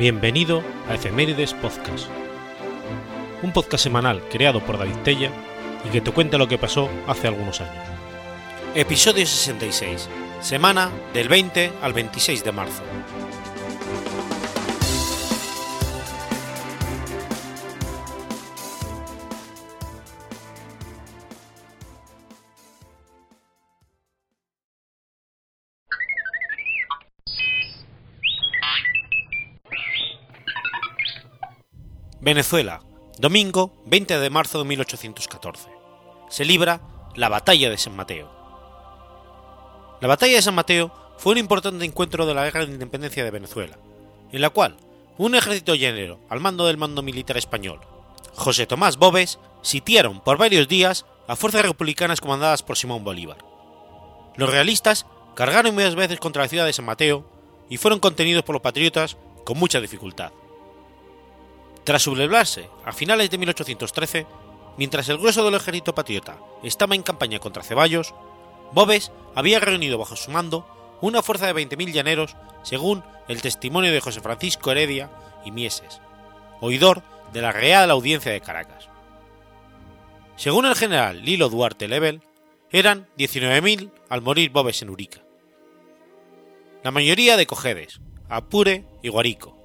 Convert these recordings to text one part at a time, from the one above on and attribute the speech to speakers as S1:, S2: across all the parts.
S1: Bienvenido a Efemérides Podcast, un podcast semanal creado por David Tella y que te cuenta lo que pasó hace algunos años. Episodio 66, semana del 20 al 26 de marzo. Venezuela, domingo 20 de marzo de 1814. Se libra la Batalla de San Mateo. La Batalla de San Mateo fue un importante encuentro de la Guerra de Independencia de Venezuela, en la cual un ejército llanero al mando del mando militar español, José Tomás Bobes, sitiaron por varios días a fuerzas republicanas comandadas por Simón Bolívar. Los realistas cargaron varias veces contra la ciudad de San Mateo y fueron contenidos por los patriotas con mucha dificultad. Tras sublevarse a finales de 1813, mientras el grueso del ejército patriota estaba en campaña contra Ceballos, Bobes había reunido bajo su mando una fuerza de 20.000 llaneros, según el testimonio de José Francisco Heredia y Mieses, oidor de la Real Audiencia de Caracas. Según el general Lilo Duarte Lebel, eran 19.000 al morir Bobes en Urica. La mayoría de Cojedes, Apure y Guarico.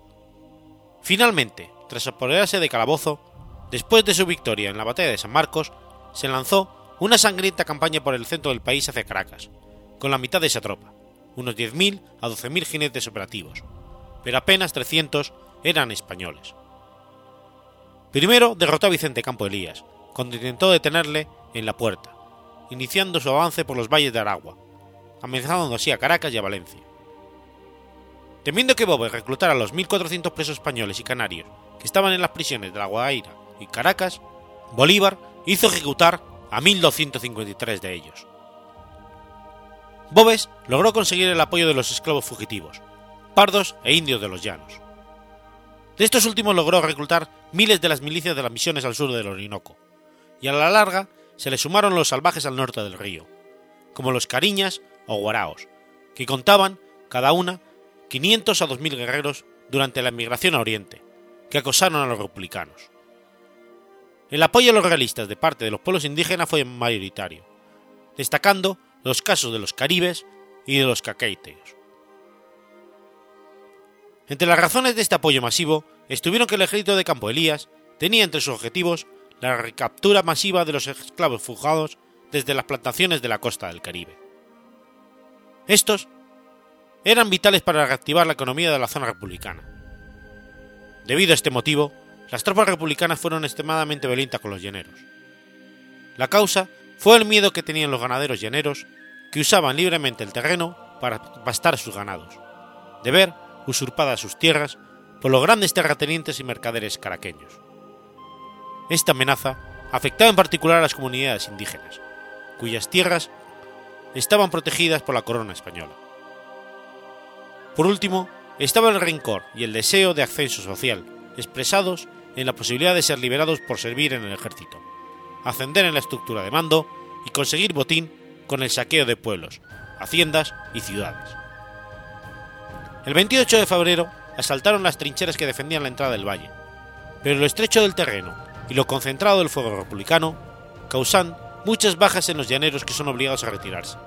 S1: Finalmente, tras apoderarse de Calabozo, después de su victoria en la batalla de San Marcos, se lanzó una sangrienta campaña por el centro del país hacia Caracas, con la mitad de esa tropa, unos 10.000 a 12.000 jinetes operativos, pero apenas 300 eran españoles. Primero derrotó a Vicente Campo Elías, cuando intentó detenerle en la puerta, iniciando su avance por los valles de Aragua, amenazando así a Caracas y a Valencia. Temiendo que Bobe reclutara a los 1.400 presos españoles y canarios estaban en las prisiones de La Guaira y Caracas, Bolívar hizo ejecutar a 1.253 de ellos. Bobes logró conseguir el apoyo de los esclavos fugitivos, pardos e indios de los llanos. De estos últimos logró reclutar miles de las milicias de las misiones al sur del Orinoco, y a la larga se le sumaron los salvajes al norte del río, como los cariñas o guaraos, que contaban, cada una, 500 a 2.000 guerreros durante la emigración a Oriente, que acosaron a los republicanos. El apoyo a los realistas de parte de los pueblos indígenas fue mayoritario, destacando los casos de los caribes y de los caqueiteos. Entre las razones de este apoyo masivo estuvieron que el ejército de Campo Elías tenía entre sus objetivos la recaptura masiva de los esclavos fugados desde las plantaciones de la costa del Caribe. Estos eran vitales para reactivar la economía de la zona republicana. Debido a este motivo, las tropas republicanas fueron extremadamente violentas con los llaneros. La causa fue el miedo que tenían los ganaderos llaneros, que usaban libremente el terreno para pastar sus ganados, de ver usurpadas sus tierras por los grandes terratenientes y mercaderes caraqueños. Esta amenaza afectaba en particular a las comunidades indígenas, cuyas tierras estaban protegidas por la corona española. Por último, estaba el rencor y el deseo de ascenso social, expresados en la posibilidad de ser liberados por servir en el ejército, ascender en la estructura de mando y conseguir botín con el saqueo de pueblos, haciendas y ciudades. El 28 de febrero asaltaron las trincheras que defendían la entrada del valle, pero lo estrecho del terreno y lo concentrado del fuego republicano causan muchas bajas en los llaneros que son obligados a retirarse.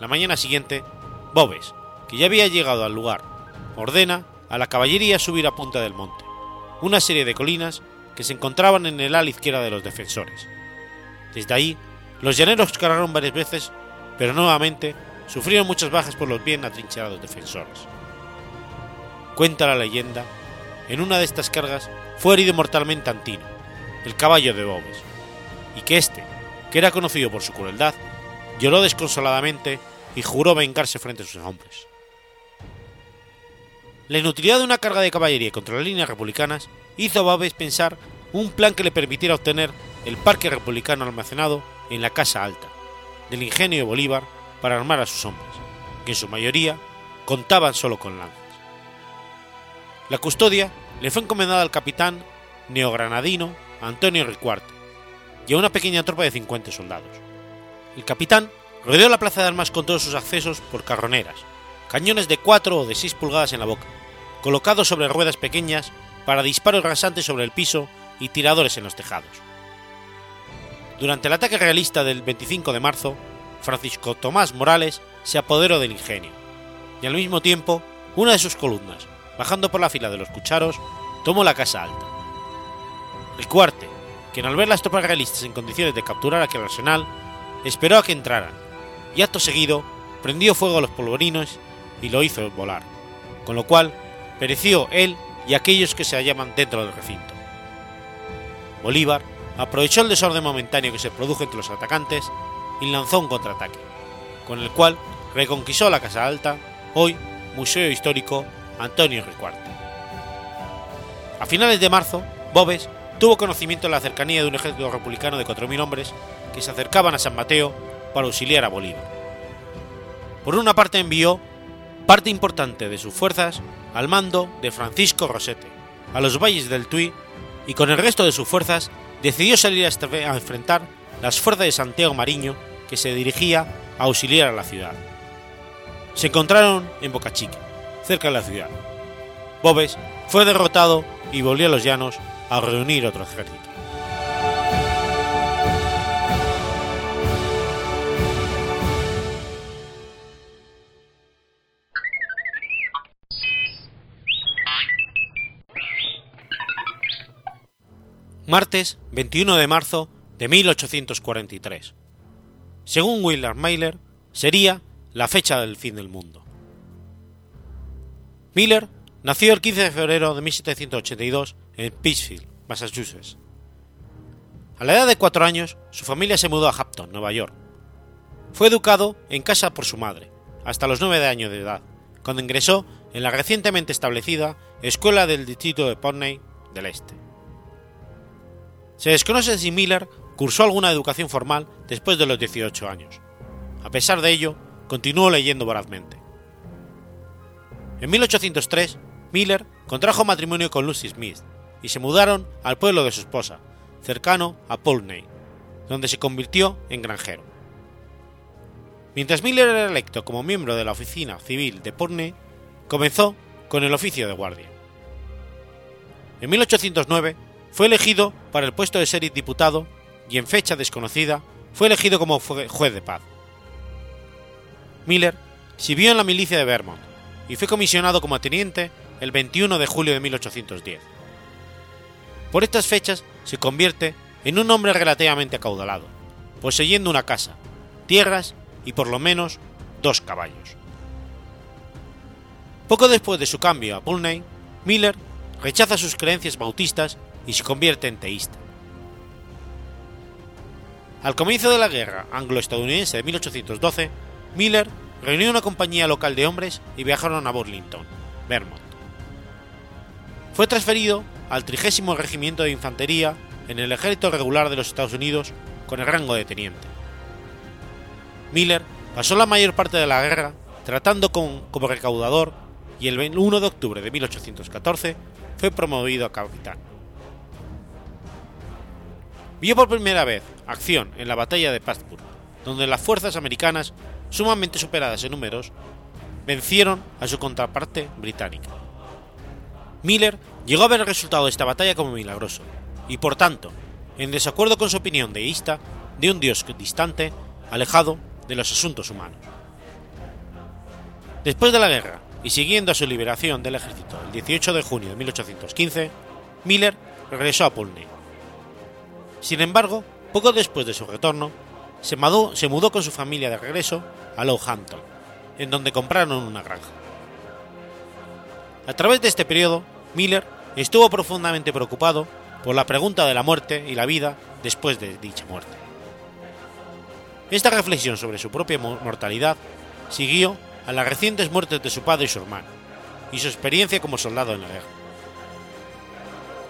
S1: La mañana siguiente, Bobes, que ya había llegado al lugar, ordena a la caballería subir a punta del monte, una serie de colinas que se encontraban en el ala izquierda de los defensores. Desde ahí, los llaneros cargaron varias veces, pero nuevamente sufrieron muchas bajas por los bien atrincherados defensores. Cuenta la leyenda, en una de estas cargas fue herido mortalmente Antino, el caballo de Bobes, y que éste, que era conocido por su crueldad, lloró desconsoladamente y juró vengarse frente a sus hombres. La inutilidad de una carga de caballería contra las líneas republicanas hizo a Babes pensar un plan que le permitiera obtener el parque republicano almacenado en la Casa Alta, del ingenio de Bolívar para armar a sus hombres, que en su mayoría contaban solo con lanzas. La custodia le fue encomendada al capitán neogranadino Antonio Ricuarte y a una pequeña tropa de 50 soldados. El capitán rodeó la plaza de armas con todos sus accesos por carroneras, cañones de 4 o de 6 pulgadas en la boca, colocados sobre ruedas pequeñas para disparos rasantes sobre el piso y tiradores en los tejados. Durante el ataque realista del 25 de marzo, Francisco Tomás Morales se apoderó del ingenio, y al mismo tiempo una de sus columnas, bajando por la fila de los cucharos, tomó la casa alta. El cuarte, quien al ver las tropas realistas en condiciones de capturar aquel arsenal, esperó a que entraran, y acto seguido prendió fuego a los polvorinos y lo hizo volar, con lo cual pereció él y aquellos que se hallaban dentro del recinto. Bolívar aprovechó el desorden momentáneo que se produjo entre los atacantes y lanzó un contraataque, con el cual reconquistó la Casa Alta, hoy Museo Histórico Antonio Ricuarte. A finales de marzo, Bobes tuvo conocimiento de la cercanía de un ejército republicano de 4.000 hombres que se acercaban a San Mateo para auxiliar a Bolívar. Por una parte envió parte importante de sus fuerzas al mando de Francisco Rosete, a los valles del Tuy, y con el resto de sus fuerzas decidió salir a enfrentar las fuerzas de Santiago Mariño que se dirigía a auxiliar a la ciudad. Se encontraron en Boca Chica, cerca de la ciudad. Bobes fue derrotado y volvió a los llanos a reunir otro ejército. Martes 21 de marzo de 1843. Según Willard Miller, sería la fecha del fin del mundo. Miller nació el 15 de febrero de 1782 en Pittsfield, Massachusetts. A la edad de cuatro años, su familia se mudó a Hampton, Nueva York. Fue educado en casa por su madre, hasta los nueve años de edad, cuando ingresó en la recientemente establecida Escuela del Distrito de Putney del Este. Se desconoce si Miller cursó alguna educación formal después de los 18 años. A pesar de ello, continuó leyendo vorazmente. En 1803, Miller contrajo matrimonio con Lucy Smith y se mudaron al pueblo de su esposa, cercano a Pulney, donde se convirtió en granjero. Mientras Miller era electo como miembro de la oficina civil de Pulney, comenzó con el oficio de guardia. En 1809 fue elegido para el puesto de ser diputado y en fecha desconocida fue elegido como juez de paz. Miller sirvió en la milicia de Vermont y fue comisionado como teniente el 21 de julio de 1810. Por estas fechas se convierte en un hombre relativamente acaudalado, poseyendo una casa, tierras y por lo menos dos caballos. Poco después de su cambio a Pulney, Miller rechaza sus creencias bautistas y se convierte en teísta. Al comienzo de la guerra anglo-estadounidense de 1812, Miller reunió una compañía local de hombres y viajaron a Burlington, Vermont. Fue transferido al 30 Regimiento de Infantería en el Ejército Regular de los Estados Unidos con el rango de teniente. Miller pasó la mayor parte de la guerra tratando como recaudador y el 1 de octubre de 1814 fue promovido a capitán vio por primera vez acción en la batalla de Plattsburgh, donde las fuerzas americanas, sumamente superadas en números, vencieron a su contraparte británica. Miller llegó a ver el resultado de esta batalla como milagroso, y por tanto, en desacuerdo con su opinión deísta de un dios distante, alejado de los asuntos humanos. Después de la guerra, y siguiendo a su liberación del ejército el 18 de junio de 1815, Miller regresó a Pulney, sin embargo, poco después de su retorno, se mudó, con su familia de regreso a Hampton, en donde compraron una granja. A través de este periodo, Miller estuvo profundamente preocupado por la pregunta de la muerte y la vida después de dicha muerte. Esta reflexión sobre su propia mortalidad siguió a las recientes muertes de su padre y su hermano, y su experiencia como soldado en la guerra.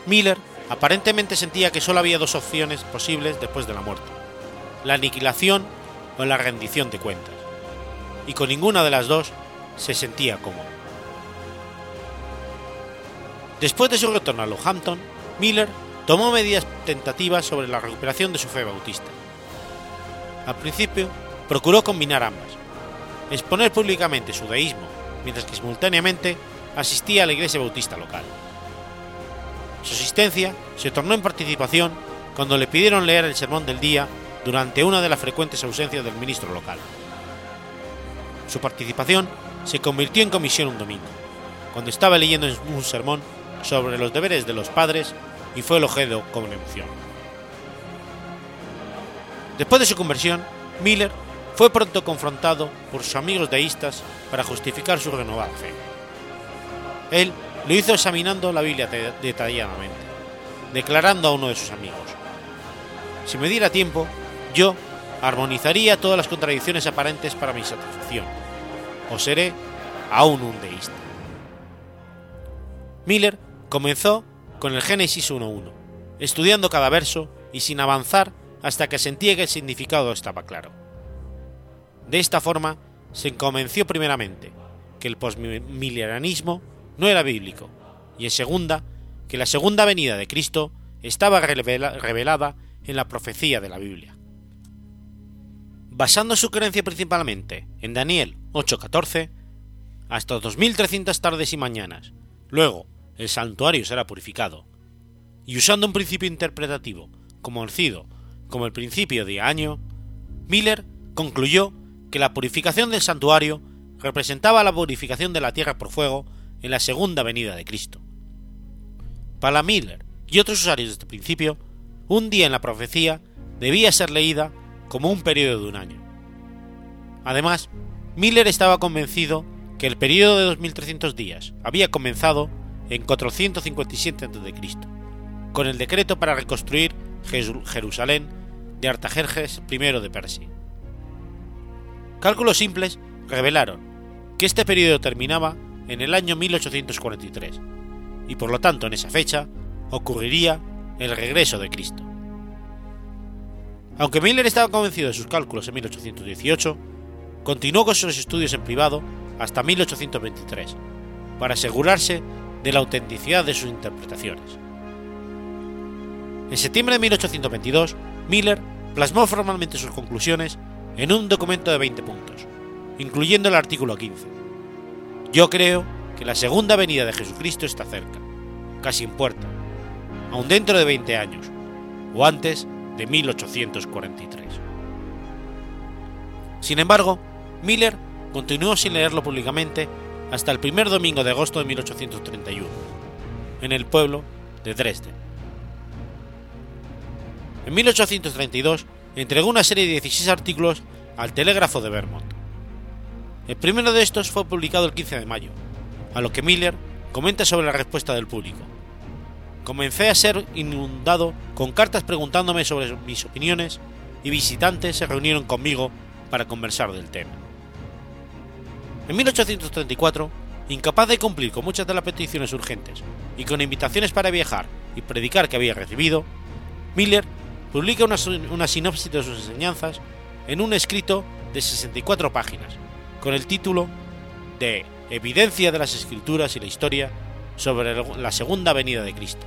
S1: Miller Aparentemente sentía que solo había dos opciones posibles después de la muerte, la aniquilación o la rendición de cuentas, y con ninguna de las dos se sentía cómodo. Después de su retorno a Lohampton, Miller tomó medidas tentativas sobre la recuperación de su fe bautista. Al principio, procuró combinar ambas, exponer públicamente su deísmo, mientras que simultáneamente asistía a la iglesia bautista local. Su asistencia se tornó en participación cuando le pidieron leer el sermón del día durante una de las frecuentes ausencias del ministro local. Su participación se convirtió en comisión un domingo, cuando estaba leyendo un sermón sobre los deberes de los padres y fue elogiado con emoción. Después de su conversión, Miller fue pronto confrontado por sus amigos deístas para justificar su renovada fe. Él lo hizo examinando la Biblia detalladamente, declarando a uno de sus amigos, si me diera tiempo, yo armonizaría todas las contradicciones aparentes para mi satisfacción, o seré aún un deísta. Miller comenzó con el Génesis 1.1, estudiando cada verso y sin avanzar hasta que sentía que el significado estaba claro. De esta forma, se convenció primeramente que el postmilleranismo no era bíblico, y en segunda, que la segunda venida de Cristo estaba revelada en la profecía de la Biblia. Basando su creencia principalmente en Daniel 8:14, hasta 2300 tardes y mañanas, luego el santuario será purificado, y usando un principio interpretativo conocido como el principio de año, Miller concluyó que la purificación del santuario representaba la purificación de la tierra por fuego en la segunda venida de Cristo. Para Miller y otros usuarios de este principio, un día en la profecía debía ser leída como un periodo de un año. Además, Miller estaba convencido que el periodo de 2300 días había comenzado en 457 a.C., con el decreto para reconstruir Jerusalén de Artajerjes I de Persia. Cálculos simples revelaron que este periodo terminaba en el año 1843, y por lo tanto en esa fecha ocurriría el regreso de Cristo. Aunque Miller estaba convencido de sus cálculos en 1818, continuó con sus estudios en privado hasta 1823, para asegurarse de la autenticidad de sus interpretaciones. En septiembre de 1822, Miller plasmó formalmente sus conclusiones en un documento de 20 puntos, incluyendo el artículo 15. Yo creo que la segunda venida de Jesucristo está cerca, casi en puerta, aún dentro de 20 años, o antes de 1843. Sin embargo, Miller continuó sin leerlo públicamente hasta el primer domingo de agosto de 1831, en el pueblo de Dresden. En 1832 entregó una serie de 16 artículos al Telégrafo de Vermont. El primero de estos fue publicado el 15 de mayo, a lo que Miller comenta sobre la respuesta del público. Comencé a ser inundado con cartas preguntándome sobre mis opiniones y visitantes se reunieron conmigo para conversar del tema. En 1834, incapaz de cumplir con muchas de las peticiones urgentes y con invitaciones para viajar y predicar que había recibido, Miller publica una, sinopsis de sus enseñanzas en un escrito de 64 páginas, con el título de Evidencia de las Escrituras y la Historia sobre la Segunda Venida de Cristo,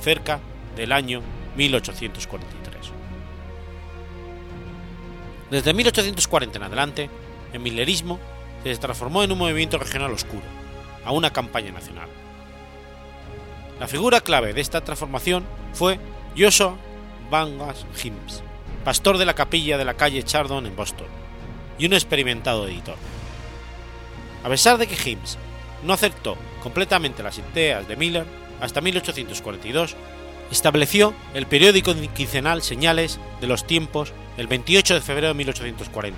S1: cerca del año 1843. Desde 1840 en adelante, el millerismo se transformó en un movimiento regional oscuro, a una campaña nacional. La figura clave de esta transformación fue Joshua Vangas Hims, pastor de la capilla de la calle Chardon en Boston, y un experimentado editor. A pesar de que Hims no aceptó completamente las ideas de Miller hasta 1842, estableció el periódico quincenal Señales de los Tiempos el 28 de febrero de 1840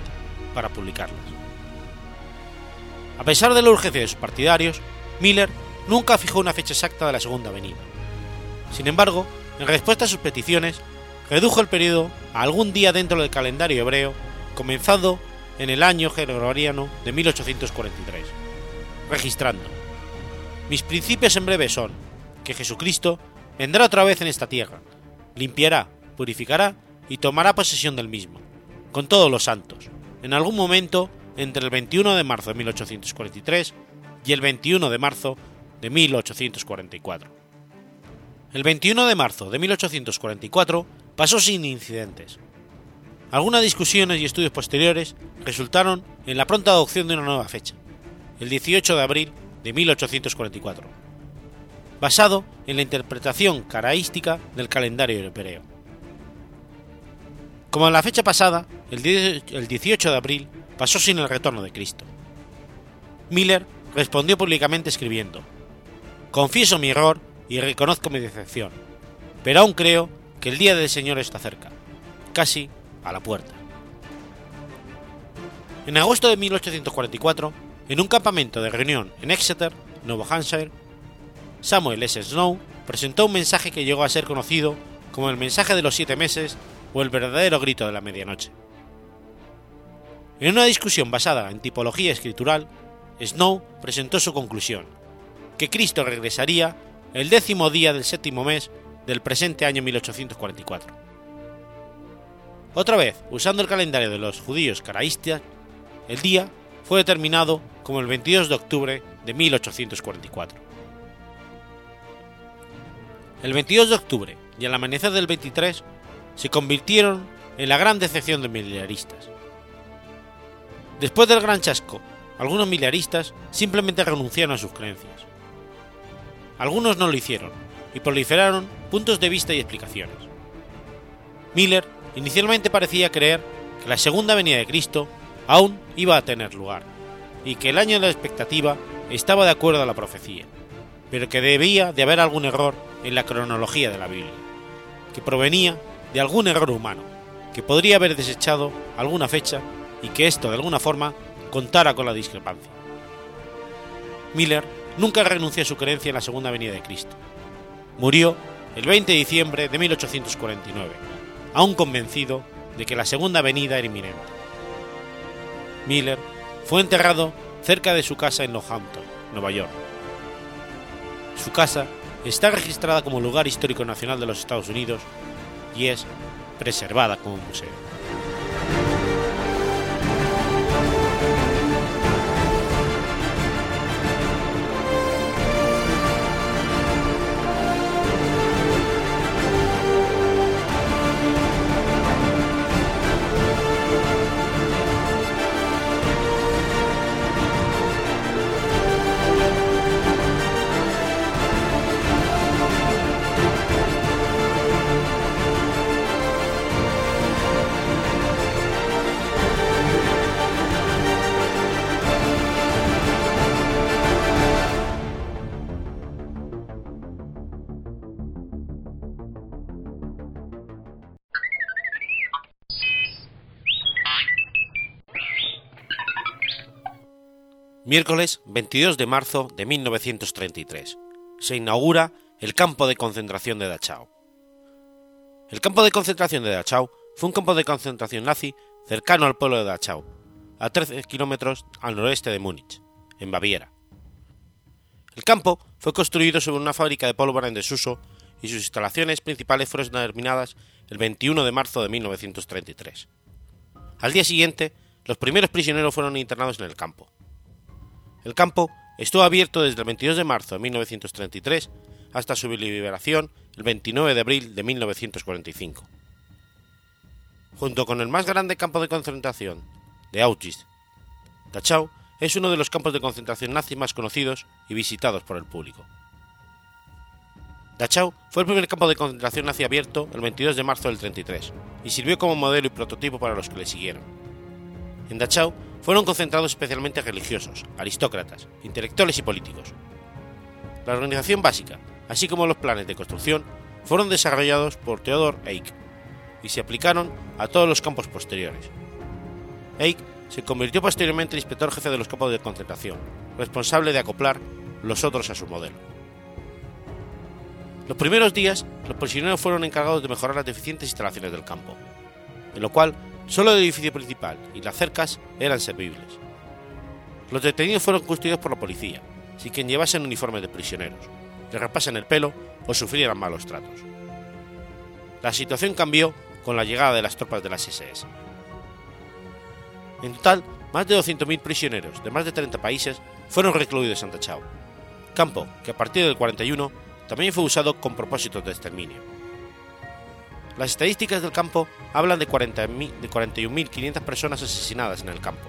S1: para publicarlas. A pesar de la urgencia de sus partidarios, Miller nunca fijó una fecha exacta de la segunda venida. Sin embargo, en respuesta a sus peticiones, redujo el periodo a algún día dentro del calendario hebreo, comenzado en el año gregoriano de 1843, registrando: Mis principios en breve son que Jesucristo vendrá otra vez en esta tierra, limpiará, purificará y tomará posesión del mismo, con todos los santos, en algún momento entre el 21 de marzo de 1843 y el 21 de marzo de 1844. El 21 de marzo de 1844 pasó sin incidentes. Algunas discusiones y estudios posteriores resultaron en la pronta adopción de una nueva fecha, el 18 de abril de 1844, basado en la interpretación caraística del calendario europeo. Como en la fecha pasada, el 18 de abril pasó sin el retorno de Cristo. Miller respondió públicamente escribiendo, Confieso mi error y reconozco mi decepción, pero aún creo que el día del Señor está cerca, casi la puerta. En agosto de 1844, en un campamento de reunión en Exeter, Nuevo Hampshire, Samuel S. Snow presentó un mensaje que llegó a ser conocido como el mensaje de los siete meses o el verdadero grito de la medianoche. En una discusión basada en tipología escritural, Snow presentó su conclusión, que Cristo regresaría el décimo día del séptimo mes del presente año 1844. Otra vez, usando el calendario de los judíos caraístas, el día fue determinado como el 22 de octubre de 1844. El 22 de octubre y al amanecer del 23 se convirtieron en la gran decepción de miliaristas. Después del gran chasco, algunos miliaristas simplemente renunciaron a sus creencias. Algunos no lo hicieron y proliferaron puntos de vista y explicaciones. Miller inicialmente parecía creer que la segunda venida de Cristo aún iba a tener lugar y que el año de la expectativa estaba de acuerdo a la profecía, pero que debía de haber algún error en la cronología de la Biblia, que provenía de algún error humano, que podría haber desechado alguna fecha y que esto de alguna forma contara con la discrepancia. Miller nunca renunció a su creencia en la segunda venida de Cristo. Murió el 20 de diciembre de 1849, aún convencido de que la segunda venida era inminente. Miller fue enterrado cerca de su casa en Northampton, Nueva York. Su casa está registrada como lugar histórico nacional de los Estados Unidos y es preservada como museo. 22 de marzo de 1933. Se inaugura el campo de concentración de Dachau. El campo de concentración de Dachau fue un campo de concentración nazi cercano al pueblo de Dachau, a 13 kilómetros al noreste de Múnich, en Baviera. El campo fue construido sobre una fábrica de pólvora en desuso y sus instalaciones principales fueron terminadas el 21 de marzo de 1933. Al día siguiente, los primeros prisioneros fueron internados en el campo. El campo estuvo abierto desde el 22 de marzo de 1933 hasta su liberación el 29 de abril de 1945. Junto con el más grande campo de concentración de Auschwitz, Dachau es uno de los campos de concentración nazi más conocidos y visitados por el público. Dachau fue el primer campo de concentración nazi abierto el 22 de marzo del 33 y sirvió como modelo y prototipo para los que le siguieron. En Dachau fueron concentrados especialmente religiosos, aristócratas, intelectuales y políticos. La organización básica, así como los planes de construcción, fueron desarrollados por Theodor Eick y se aplicaron a todos los campos posteriores. Eick se convirtió posteriormente en inspector jefe de los campos de concentración, responsable de acoplar los otros a su modelo. Los primeros días, los prisioneros fueron encargados de mejorar las deficientes instalaciones del campo, en lo cual Solo el edificio principal y las cercas eran servibles. Los detenidos fueron custodiados por la policía, sin quien llevasen uniformes de prisioneros, le rapasen el pelo o sufrieran malos tratos. La situación cambió con la llegada de las tropas de las SS. En total, más de 200.000 prisioneros de más de 30 países fueron recluidos en Dachau, campo que a partir del 41 también fue usado con propósitos de exterminio. Las estadísticas del campo hablan de 41.500 personas asesinadas en el campo,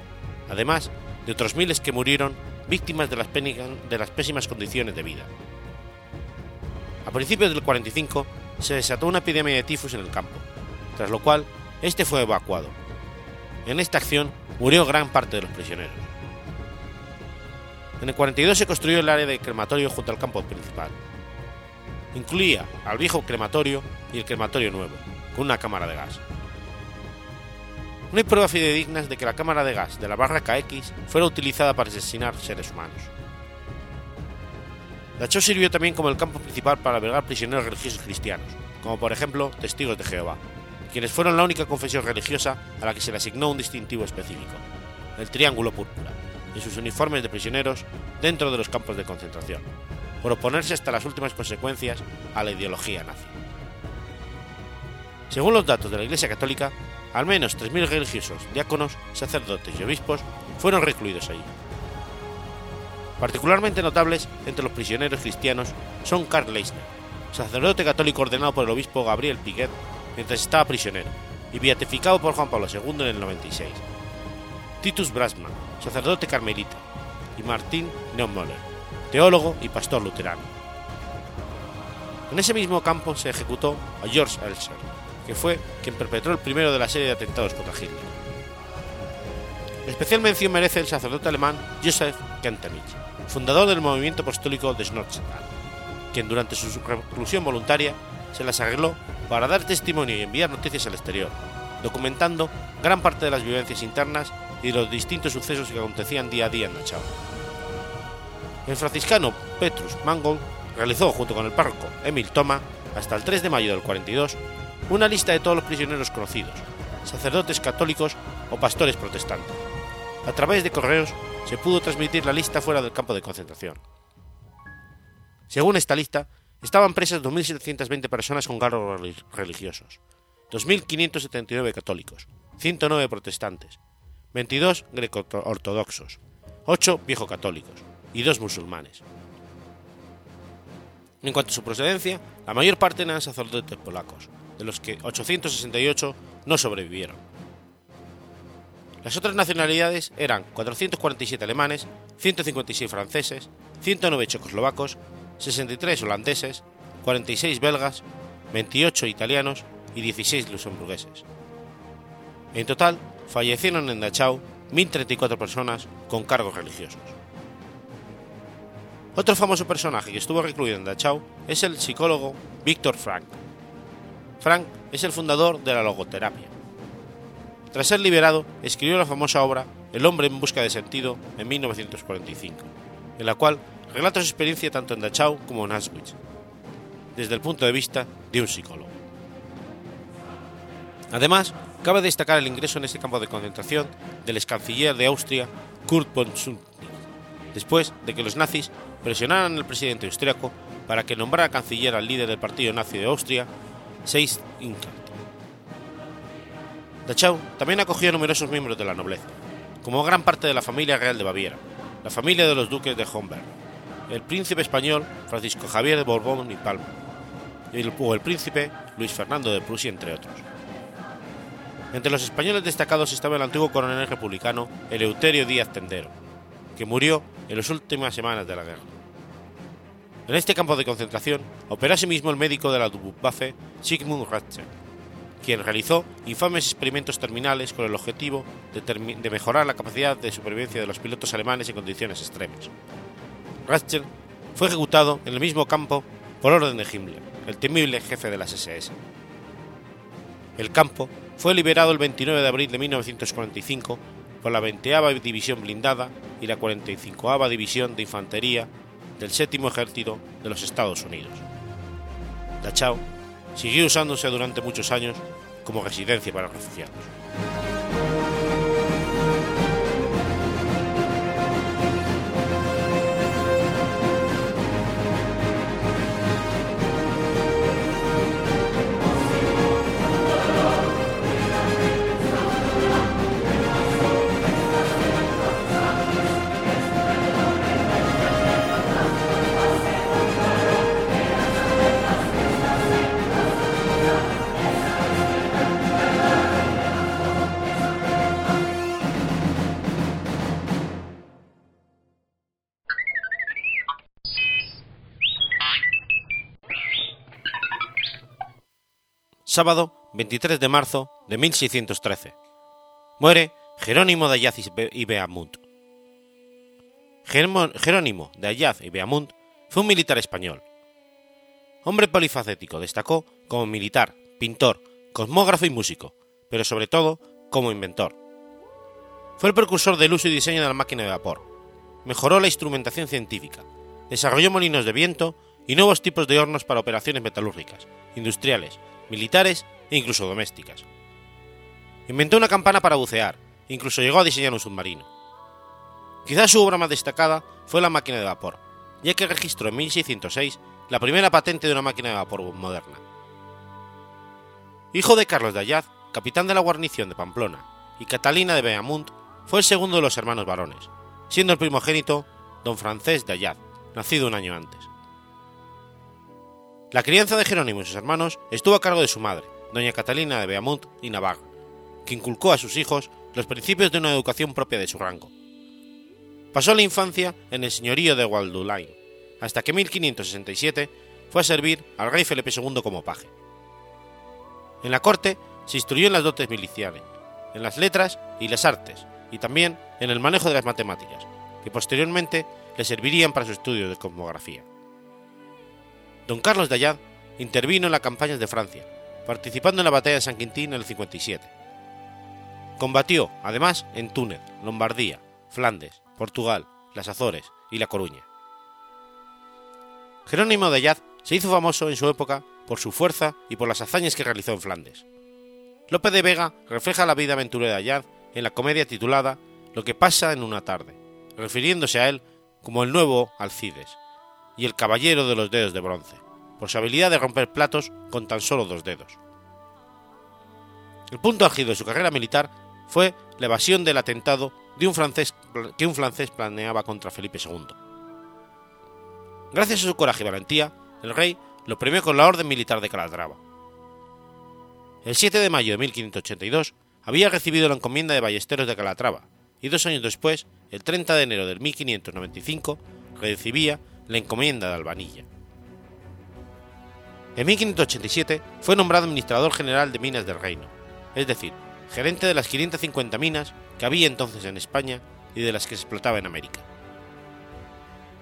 S1: además de otros miles que murieron víctimas de las, de las pésimas condiciones de vida. A principios del 45 se desató una epidemia de tifus en el campo, tras lo cual este fue evacuado. En esta acción murió gran parte de los prisioneros. En el 42 se construyó el área de crematorio junto al campo principal. Incluía al viejo crematorio y el crematorio nuevo, con una cámara de gas. No hay pruebas fidedignas de que la cámara de gas de la barraca X fuera utilizada para asesinar seres humanos. Dachau sirvió también como el campo principal para albergar prisioneros religiosos cristianos, como por ejemplo testigos de Jehová, quienes fueron la única confesión religiosa a la que se le asignó un distintivo específico, el Triángulo Púrpura, en sus uniformes de prisioneros dentro de los campos de concentración, por oponerse hasta las últimas consecuencias a la ideología nazi. Según los datos de la Iglesia Católica, al menos 3.000 religiosos, diáconos, sacerdotes y obispos fueron recluidos allí. Particularmente notables entre los prisioneros cristianos son Karl Leisner, sacerdote católico ordenado por el obispo Gabriel Piguet mientras estaba prisionero y beatificado por Juan Pablo II en el 96, Titus Brasman, sacerdote carmelita, y Martín Neumoller, teólogo y pastor luterano. En ese mismo campo se ejecutó a George Elser, que fue quien perpetró el primero de la serie de atentados contra Hitler. Especial mención merece el sacerdote alemán Joseph Kentenich, fundador del movimiento apostólico de Schnotzental, quien durante su reclusión voluntaria se las arregló para dar testimonio y enviar noticias al exterior, documentando gran parte de las vivencias internas y los distintos sucesos que acontecían día a día en Dachau. El franciscano Petrus Mangold realizó junto con el párroco Emil Toma, hasta el 3 de mayo del 42, una lista de todos los prisioneros conocidos, sacerdotes católicos o pastores protestantes. A través de correos se pudo transmitir la lista fuera del campo de concentración. Según esta lista, estaban presas 2.720 personas con cargos religiosos, 2.579 católicos, 109 protestantes, 22 greco-ortodoxos, 8 viejo-católicos y 2 musulmanes. En cuanto a su procedencia, la mayor parte eran sacerdotes polacos, de los que 868 no sobrevivieron. Las otras nacionalidades eran 447 alemanes, 156 franceses, 109 checoslovacos, 63 holandeses, 46 belgas, 28 italianos y 16 luxemburgueses. En total, fallecieron en Dachau 1.034 personas con cargos religiosos. Otro famoso personaje que estuvo recluido en Dachau es el psicólogo Víctor Frank. Frank es el fundador de la logoterapia. Tras ser liberado, escribió la famosa obra El hombre en busca de sentido en 1945, en la cual relata su experiencia tanto en Dachau como en Auschwitz, desde el punto de vista de un psicólogo. Además, cabe destacar el ingreso en este campo de concentración del ex canciller de Austria, Kurt von Schundtich, después de que los nazis presionaran al presidente austriaco para que nombrara canciller al líder del partido nazi de Austria, Seyss Inquart. Dachau también acogió a numerosos miembros de la nobleza, como gran parte de la familia real de Baviera, la familia de los duques de Homberg, el príncipe español Francisco Javier de Borbón y Palma, o el príncipe Luis Fernando de Prusia, entre otros. Entre los españoles destacados estaba el antiguo coronel republicano Eleuterio Díaz Tendero, que murió en las últimas semanas de la guerra. En este campo de concentración operó asimismo el médico de la Luftwaffe Sigmund Ratzer, quien realizó infames experimentos terminales con el objetivo de, mejorar la capacidad de supervivencia de los pilotos alemanes en condiciones extremas. Ratzer fue ejecutado en el mismo campo por orden de Himmler, el temible jefe de las SS. El campo fue liberado el 29 de abril de 1945 por la 20 División Blindada y la 45 División de Infantería del Séptimo Ejército de los Estados Unidos. Dachau siguió usándose durante muchos años como residencia para refugiados. Sábado 23 de marzo de 1613. Muere Jerónimo de Ayaz y Beamunt. Jerónimo de Ayaz y Beamunt fue un militar español. Hombre polifacético, destacó como militar, pintor, cosmógrafo y músico, pero sobre todo como inventor. Fue el precursor del uso y diseño de la máquina de vapor. Mejoró la instrumentación científica, desarrolló molinos de viento y nuevos tipos de hornos para operaciones metalúrgicas, industriales, militares e incluso domésticas. Inventó una campana para bucear, incluso llegó a diseñar un submarino. Quizás su obra más destacada fue la máquina de vapor, ya que registró en 1606 la primera patente de una máquina de vapor moderna. Hijo de Carlos de Ayaz, capitán de la guarnición de Pamplona, y Catalina de Beamunt, fue el segundo de los hermanos varones, siendo el primogénito don Francés de Ayaz, nacido un año antes. La crianza de Jerónimo y sus hermanos estuvo a cargo de su madre, doña Catalina de Beamunt y Navarra, que inculcó a sus hijos los principios de una educación propia de su rango. Pasó la infancia en el señorío de Gualdulain, hasta que en 1567 fue a servir al rey Felipe II como paje. En la corte se instruyó en las dotes miliciales, en las letras y las artes, y también en el manejo de las matemáticas, que posteriormente le servirían para su estudio de cosmografía. Don Carlos de Ayad intervino en las campañas de Francia, participando en la batalla de San Quintín en el 57. Combatió, además, en Túnez, Lombardía, Flandes, Portugal, las Azores y La Coruña. Jerónimo de Ayad se hizo famoso en su época por su fuerza y por las hazañas que realizó en Flandes. Lope de Vega refleja la vida aventurera de Ayad en la comedia titulada Lo que pasa en una tarde, refiriéndose a él como el nuevo Alcides, y el Caballero de los Dedos de Bronce, por su habilidad de romper platos con tan solo dos dedos. El punto álgido de su carrera militar fue la evasión del atentado de un francés que un francés planeaba contra Felipe II. Gracias a su coraje y valentía, el rey lo premió con la Orden Militar de Calatrava. El 7 de mayo de 1582 había recibido la encomienda de ballesteros de Calatrava y dos años después, el 30 de enero de 1595, recibía la encomienda de Albanilla. En 1587 fue nombrado administrador general de minas del reino, es decir, gerente de las 550 minas que había entonces en España y de las que se explotaba en América.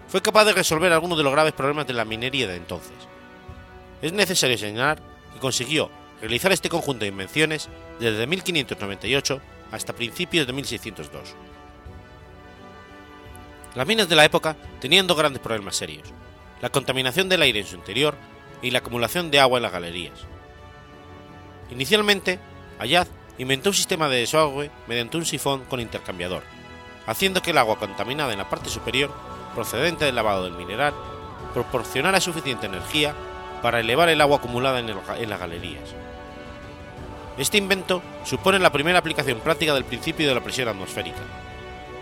S1: Fue capaz de resolver algunos de los graves problemas de la minería de entonces. Es necesario señalar que consiguió realizar este conjunto de invenciones desde 1598 hasta principios de 1602. Las minas de la época tenían dos grandes problemas serios, la contaminación del aire en su interior y la acumulación de agua en las galerías. Inicialmente, Ayad inventó un sistema de desagüe mediante un sifón con intercambiador, haciendo que el agua contaminada en la parte superior, procedente del lavado del mineral, proporcionara suficiente energía para elevar el agua acumulada en, en las galerías. Este invento supone la primera aplicación práctica del principio de la presión atmosférica,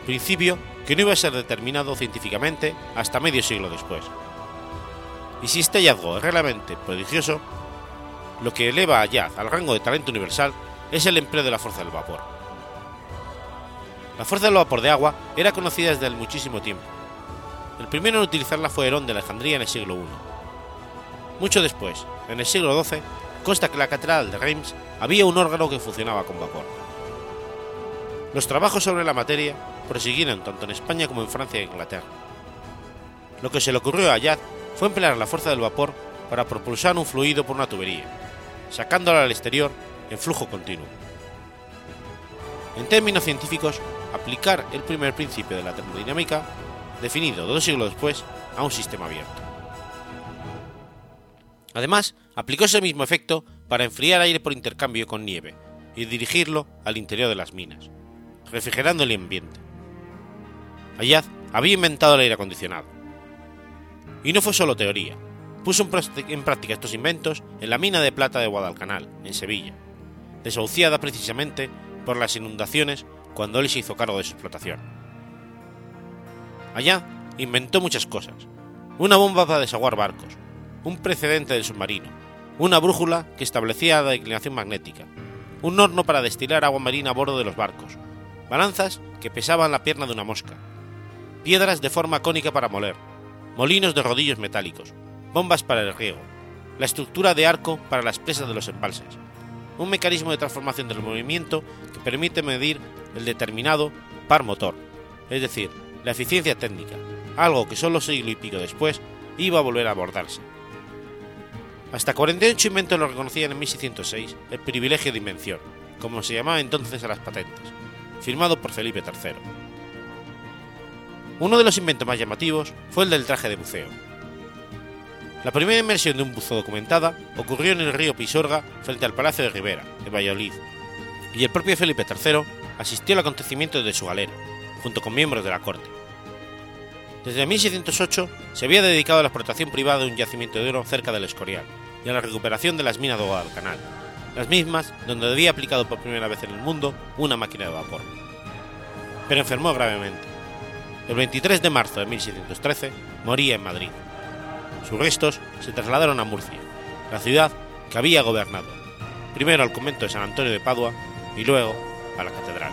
S1: principio que no iba a ser determinado científicamente hasta medio siglo después. Y si este hallazgo es realmente prodigioso, lo que eleva a Ayaz al rango de talento universal es el empleo de la fuerza del vapor. La fuerza del vapor de agua era conocida desde muchísimo tiempo. El primero en utilizarla fue Herón de Alejandría en el siglo I. Mucho después, en el siglo XII, consta que la catedral de Reims había un órgano que funcionaba con vapor. Los trabajos sobre la materia prosiguieron tanto en España como en Francia e Inglaterra. Lo que se le ocurrió a Ayad fue emplear la fuerza del vapor para propulsar un fluido por una tubería, sacándolo al exterior en flujo continuo. En términos científicos, aplicar el primer principio de la termodinámica, definido dos siglos después, a un sistema abierto. Además, aplicó ese mismo efecto para enfriar aire por intercambio con nieve y dirigirlo al interior de las minas, refrigerando el ambiente. Ayad había inventado el aire acondicionado. Y no fue solo teoría, puso en práctica estos inventos en la mina de plata de Guadalcanal, en Sevilla, desahuciada precisamente por las inundaciones cuando él se hizo cargo de su explotación. Allá inventó muchas cosas, una bomba para desaguar barcos, un precedente del submarino, una brújula que establecía la declinación magnética, un horno para destilar agua marina a bordo de los barcos, balanzas que pesaban la pierna de una mosca, piedras de forma cónica para moler, molinos de rodillos metálicos, bombas para el riego, la estructura de arco para las presas de los embalses, un mecanismo de transformación del movimiento que permite medir el determinado par motor, es decir, la eficiencia técnica, algo que solo siglo y pico después iba a volver a abordarse. Hasta 48 inventos lo reconocían en 1606 el privilegio de invención, como se llamaba entonces a las patentes, firmado por Felipe III. Uno de los inventos más llamativos fue el del traje de buceo. La primera inmersión de un buzo documentada ocurrió en el río Pisorga frente al Palacio de Rivera, en Valladolid, y el propio Felipe III asistió al acontecimiento desde su galera, junto con miembros de la corte. Desde 1608 se había dedicado a la explotación privada de un yacimiento de oro cerca del Escorial y a la recuperación de las minas de Guadalcanal, las mismas donde había aplicado por primera vez en el mundo una máquina de vapor. Pero enfermó gravemente. El 23 de marzo de 1613 moría en Madrid. Sus restos se trasladaron a Murcia, la ciudad que había gobernado, primero al convento de San Antonio de Padua y luego a la catedral.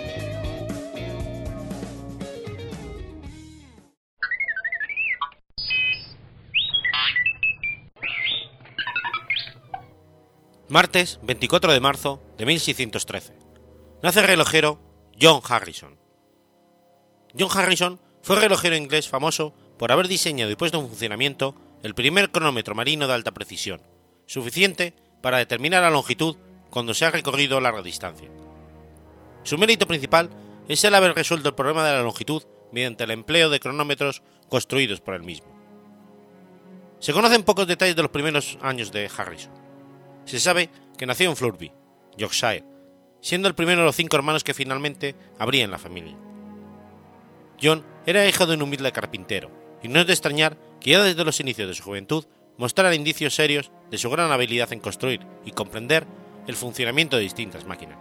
S1: Martes 24 de marzo de 1613. Nace el relojero John Harrison. John Harrison fue relojero inglés famoso por haber diseñado y puesto en funcionamiento el primer cronómetro marino de alta precisión, suficiente para determinar la longitud cuando se ha recorrido larga distancia. Su mérito principal es el haber resuelto el problema de la longitud mediante el empleo de cronómetros construidos por él mismo. Se conocen pocos detalles de los primeros años de Harrison. Se sabe que nació en Flurby, Yorkshire, siendo el primero de los cinco hermanos que finalmente habría en la familia. John era hijo de un humilde carpintero, y no es de extrañar que ya desde los inicios de su juventud mostrara indicios serios de su gran habilidad en construir y comprender el funcionamiento de distintas máquinas.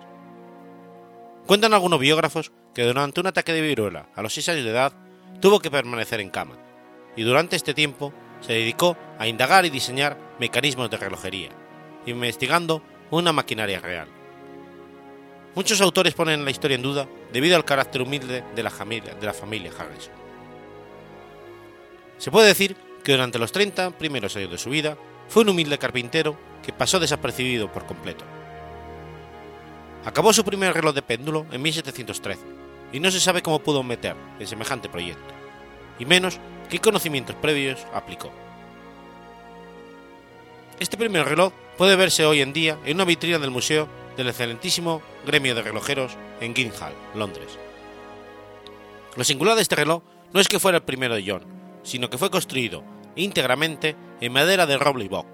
S1: Cuentan algunos biógrafos que durante un ataque de viruela a los 6 años de edad tuvo que permanecer en cama, y durante este tiempo se dedicó a indagar y diseñar mecanismos de relojería, investigando una maquinaria real. Muchos autores ponen la historia en duda debido al carácter humilde de la familia, de la familia Harrison. Se puede decir que durante los 30 primeros años de su vida fue un humilde carpintero que pasó desapercibido por completo. Acabó su primer reloj de péndulo en 1713 y no se sabe cómo pudo meter en semejante proyecto, y menos qué conocimientos previos aplicó. Este primer reloj puede verse hoy en día en una vitrina del Museo del excelentísimo gremio de relojeros en Guildhall, Londres. Lo singular de este reloj no es que fuera el primero de John, sino que fue construido íntegramente en madera de roble y bock.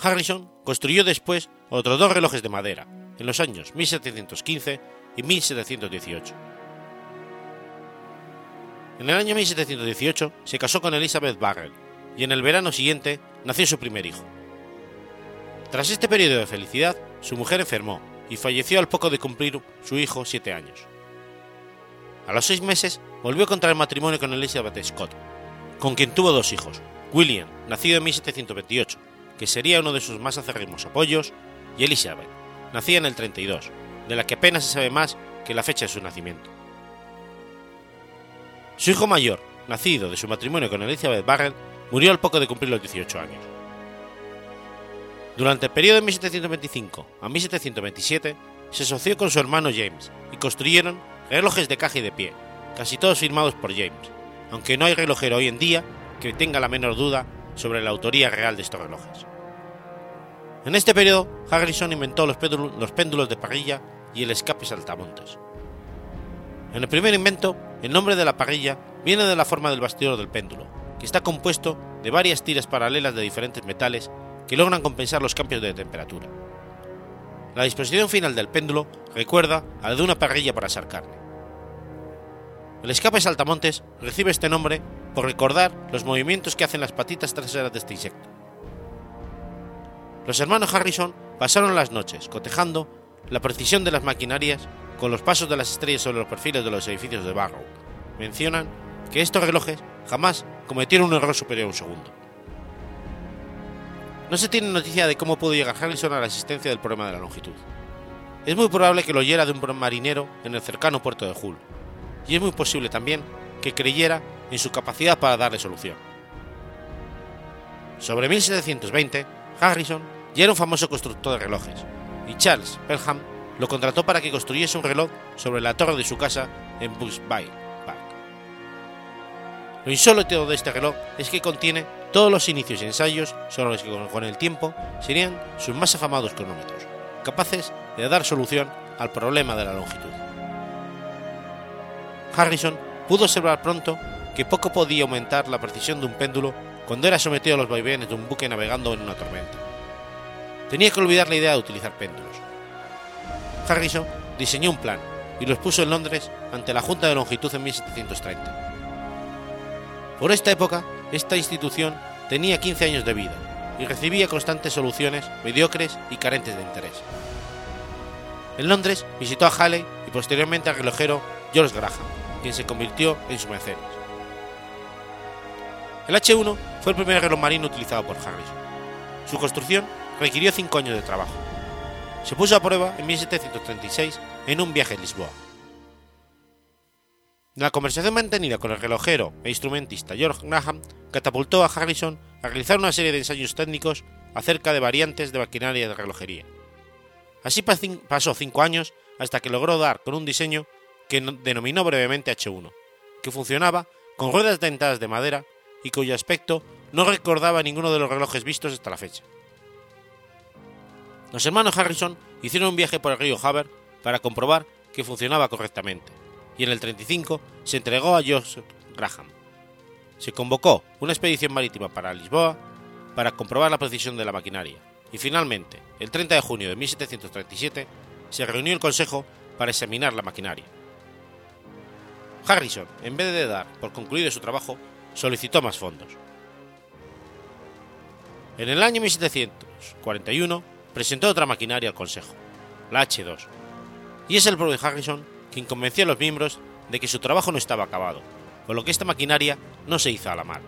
S1: Harrison construyó después otros dos relojes de madera, en los años 1715 y 1718. En el año 1718 se casó con Elizabeth Barrel y en el verano siguiente nació su primer hijo. Tras este periodo de felicidad, su mujer enfermó y falleció al poco de cumplir su hijo siete años. A los seis meses volvió a contraer matrimonio con Elizabeth Scott, con quien tuvo dos hijos, William, nacido en 1728, que sería uno de sus más acérrimos apoyos, y Elizabeth, nacida en el 32, de la que apenas se sabe más que la fecha de su nacimiento. Su hijo mayor, nacido de su matrimonio con Elizabeth Barrett, murió al poco de cumplir los 18 años. Durante el periodo de 1725 a 1727, se asoció con su hermano James y construyeron relojes de caja y de pie, casi todos firmados por James, aunque no hay relojero hoy en día que tenga la menor duda sobre la autoría real de estos relojes. En este periodo, Harrison inventó los péndulos, los péndulos de parrilla y el escape saltamontes. En el primer invento, el nombre de la parrilla viene de la forma del bastidor del péndulo, que está compuesto de varias tiras paralelas de diferentes metales que logran compensar los cambios de temperatura. La disposición final del péndulo recuerda a la de una parrilla para asar carne. El escape saltamontes recibe este nombre por recordar los movimientos que hacen las patitas traseras de este insecto. Los hermanos Harrison pasaron las noches cotejando la precisión de las maquinarias con los pasos de las estrellas sobre los perfiles de los edificios de Barrow. Mencionan que estos relojes jamás cometieron un error superior a un segundo. No se tiene noticia de cómo pudo llegar Harrison a la existencia del problema de la longitud. Es muy probable que lo oyera de un marinero en el cercano puerto de Hull, y es muy posible también que creyera en su capacidad para darle solución. Sobre 1720, Harrison ya era un famoso constructor de relojes, y Charles Pelham lo contrató para que construyese un reloj sobre la torre de su casa en Bush Bay Park. Lo insólito de este reloj es que contiene todos los inicios y ensayos sobre los que con el tiempo serían sus más afamados cronómetros, capaces de dar solución al problema de la longitud. Harrison pudo observar pronto que poco podía aumentar la precisión de un péndulo cuando era sometido a los vaivenes de un buque navegando en una tormenta. Tenía que olvidar la idea de utilizar péndulos. Harrison diseñó un plan y lo expuso en Londres ante la Junta de Longitud en 1730. Por esta época, esta institución tenía 15 años de vida y recibía constantes soluciones mediocres y carentes de interés. En Londres visitó a Halley y posteriormente al relojero George Graham, quien se convirtió en su mecenas. El H1 fue el primer reloj marino utilizado por Harrison. Su construcción requirió cinco años de trabajo. Se puso a prueba en 1736 en un viaje a Lisboa. La conversación mantenida con el relojero e instrumentista George Graham catapultó a Harrison a realizar una serie de ensayos técnicos acerca de variantes de maquinaria de relojería. Así pasó cinco años hasta que logró dar con un diseño que denominó brevemente H1, que funcionaba con ruedas dentadas de madera y cuyo aspecto no recordaba ninguno de los relojes vistos hasta la fecha. Los hermanos Harrison hicieron un viaje por el río Haber para comprobar que funcionaba correctamente, y en el 35 se entregó a George Graham. Se convocó una expedición marítima para Lisboa para comprobar la precisión de la maquinaria, y finalmente, el 30 de junio de 1737, se reunió el Consejo para examinar la maquinaria. Harrison, en vez de dar por concluido su trabajo, solicitó más fondos. En el año 1741 presentó otra maquinaria al Consejo, la H2, y es el propio Harrison quien convenció a los miembros de que su trabajo no estaba acabado, por lo que esta maquinaria no se hizo a la mar.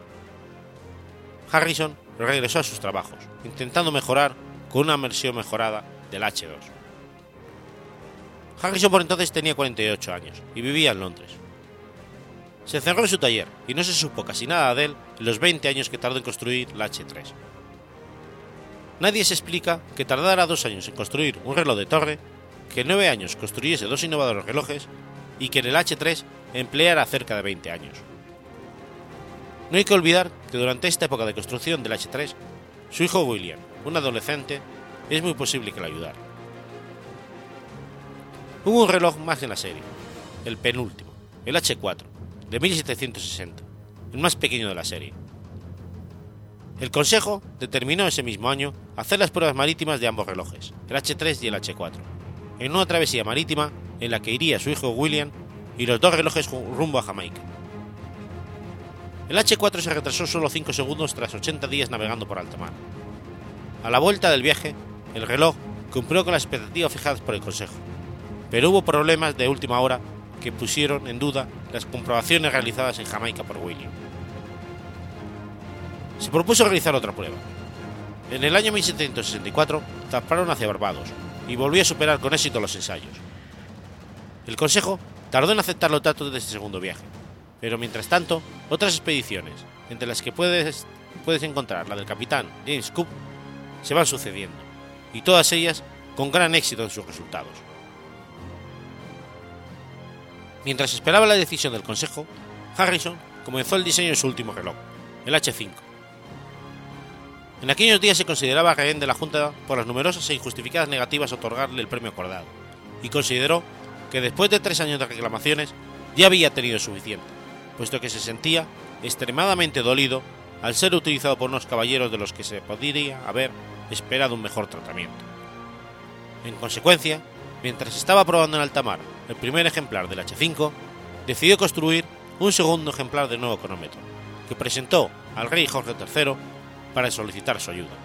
S1: Harrison regresó a sus trabajos, intentando mejorar con una versión mejorada del H2. Harrison por entonces tenía 48 años y vivía en Londres. Se encerró en su taller y no se supo casi nada de él en los 20 años que tardó en construir la H3. Nadie se explica que tardara dos años en construir un reloj de torre, que en nueve años construyese dos innovadores relojes y que en el H3 empleara cerca de 20 años. No hay que olvidar que durante esta época de construcción del H3, su hijo William, un adolescente, es muy posible que lo ayudara. Hubo un reloj más en la serie, el penúltimo, el H4, de 1760, el más pequeño de la serie. El Consejo determinó ese mismo año hacer las pruebas marítimas de ambos relojes, el H3 y el H4, en una travesía marítima en la que iría su hijo William y los dos relojes rumbo a Jamaica. El H4 se retrasó solo 5 segundos tras 80 días navegando por alta mar. A la vuelta del viaje, el reloj cumplió con las expectativas fijadas por el Consejo, pero hubo problemas de última hora que pusieron en duda las comprobaciones realizadas en Jamaica por William. se propuso realizar otra prueba. En el año 1764 zarparon hacia Barbados y volvió a superar con éxito los ensayos. El Consejo tardó en aceptar los datos de este segundo viaje, pero mientras tanto, otras expediciones, entre las que puedes, puedes encontrar la del capitán James Cook, se van sucediendo, y todas ellas con gran éxito en sus resultados. Mientras esperaba la decisión del Consejo, Harrison comenzó el diseño de su último reloj, el H5. En aquellos días se consideraba rehén de la Junta por las numerosas e injustificadas negativas a otorgarle el premio acordado, y consideró que después de tres años de reclamaciones ya había tenido suficiente, puesto que se sentía extremadamente dolido al ser utilizado por unos caballeros de los que se podría haber esperado un mejor tratamiento. En consecuencia, mientras estaba probando en alta mar el primer ejemplar del H5, decidió construir un segundo ejemplar del nuevo cronómetro, que presentó al rey Jorge III para solicitar su ayuda.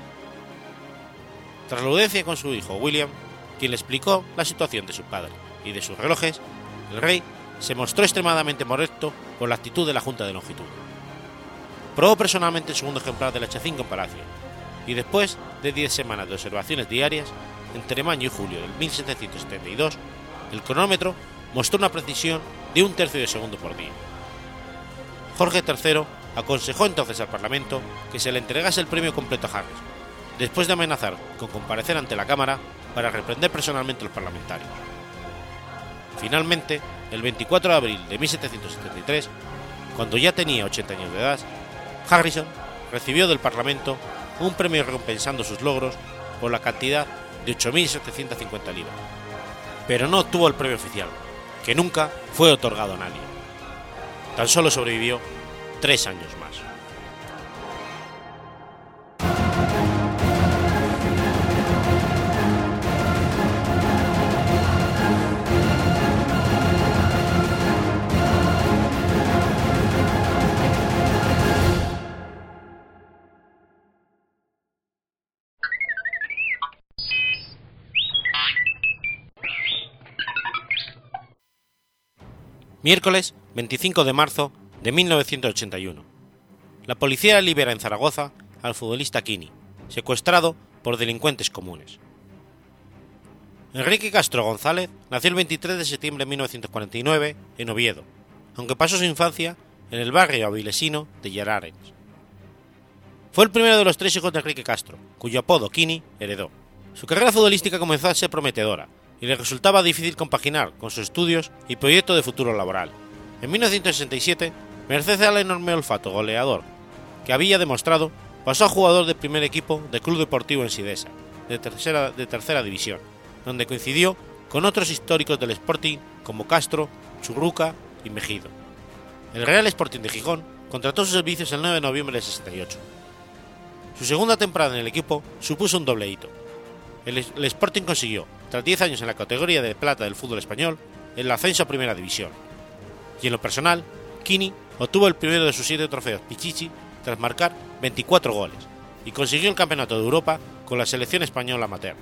S1: Tras la audiencia con su hijo William, quien le explicó la situación de su padre y de sus relojes, el rey se mostró extremadamente molesto por la actitud de la Junta de Longitud. Probó personalmente el segundo ejemplar del H5 en Palacio, y después de 10 semanas de observaciones diarias, entre mayo y julio del 1772, el cronómetro mostró una precisión de un tercio de segundo por día. Jorge III aconsejó entonces al Parlamento que se le entregase el premio completo a Harris, después de amenazar con comparecer ante la Cámara para reprender personalmente a los parlamentarios. Finalmente, el 24 de abril de 1773, cuando ya tenía 80 años de edad, Harrison recibió del Parlamento un premio recompensando sus logros por la cantidad de 8.750 libras, pero no obtuvo el premio oficial, que nunca fue otorgado a nadie. Tan solo sobrevivió tres años más. Miércoles 25 de marzo de 1981. La policía libera en Zaragoza al futbolista Kini, secuestrado por delincuentes comunes. Enrique Castro González nació el 23 de septiembre de 1949 en Oviedo, aunque pasó su infancia en el barrio avilesino de Yararens. Fue el primero de los tres hijos de Enrique Castro, cuyo apodo Kini heredó. Su carrera futbolística comenzó a ser prometedora y le resultaba difícil compaginar con sus estudios y proyecto de futuro laboral. En 1967, merced al enorme olfato goleador que había demostrado, pasó a jugador de primer equipo del Club Deportivo en Sidesa, de tercera, de tercera división, donde coincidió con otros históricos del Sporting como Castro, Churruca y Mejido. El Real Sporting de Gijón contrató sus servicios el 9 de noviembre de 68. Su segunda temporada en el equipo supuso un doble hito. El, el Sporting consiguió, tras 10 años en la categoría de plata del fútbol español, el ascenso a Primera División. Y en lo personal, Kini obtuvo el primero de sus siete trofeos Pichichi tras marcar 24 goles y consiguió el Campeonato de Europa con la selección española amateur.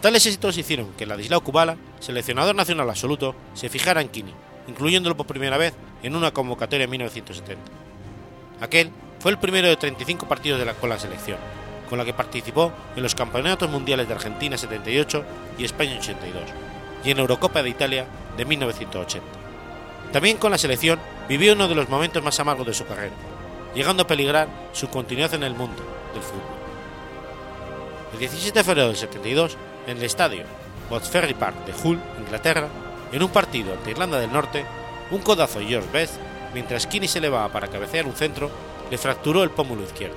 S1: Tales éxitos hicieron que Ladislao Kubala, seleccionador nacional absoluto, se fijara en Kini, incluyéndolo por primera vez en una convocatoria en 1970. Aquel fue el primero de 35 partidos de la, con la selección, con la que participó en los Campeonatos Mundiales de Argentina 78 y España 82, y en Eurocopa de Italia de 1980. También con la selección vivió uno de los momentos más amargos de su carrera, llegando a peligrar su continuidad en el mundo del fútbol. El 17 de febrero del 72, en el estadio Botsferry Park de Hull, Inglaterra, en un partido ante Irlanda del Norte, un codazo de George Best, mientras Kinney se elevaba para cabecear un centro, le fracturó el pómulo izquierdo,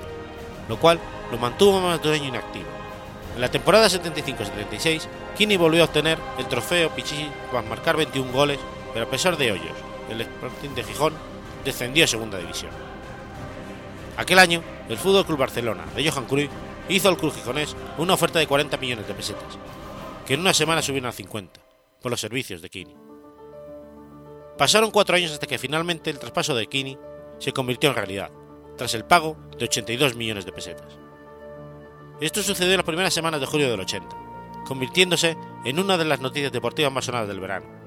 S1: lo cual lo mantuvo más de un año inactivo. En la temporada 75-76, Kinney volvió a obtener el trofeo Pichichi tras marcar 21 goles, pero a pesar de hoyos, el Sporting de Gijón descendió a Segunda División. Aquel año, el Fútbol Club Barcelona de Johan Cruyff hizo al club gijonés una oferta de 40 millones de pesetas, que en una semana subieron a 50, por los servicios de Kini. Pasaron cuatro años hasta que finalmente el traspaso de Kini se convirtió en realidad, tras el pago de 82 millones de pesetas. Esto sucedió en las primeras semanas de julio del 80, convirtiéndose en una de las noticias deportivas más sonadas del verano.